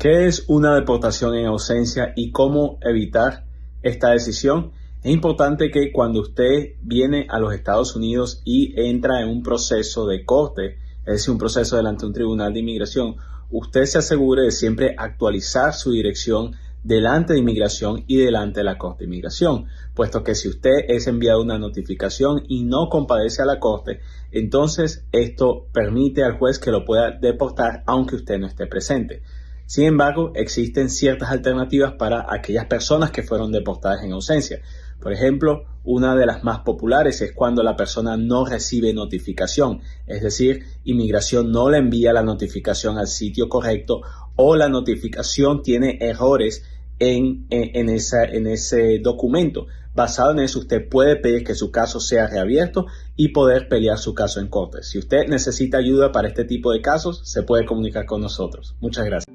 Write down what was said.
¿Qué es una deportación en ausencia y cómo evitar esta decisión? Es importante que cuando usted viene a los Estados Unidos y entra en un proceso de corte, es decir, un proceso delante de un tribunal de inmigración, usted se asegure de siempre actualizar su dirección delante de inmigración y delante de la Corte de Inmigración, puesto que si usted es enviado una notificación y no compadece a la Corte, entonces esto permite al juez que lo pueda deportar aunque usted no esté presente. Sin embargo, existen ciertas alternativas para aquellas personas que fueron deportadas en ausencia. Por ejemplo, una de las más populares es cuando la persona no recibe notificación, es decir, inmigración no le envía la notificación al sitio correcto o la notificación tiene errores en, en, en ese documento. Basado en eso, usted puede pedir que su caso sea reabierto y poder pelear su caso en corte. Si usted necesita ayuda para este tipo de casos, se puede comunicar con nosotros. Muchas gracias.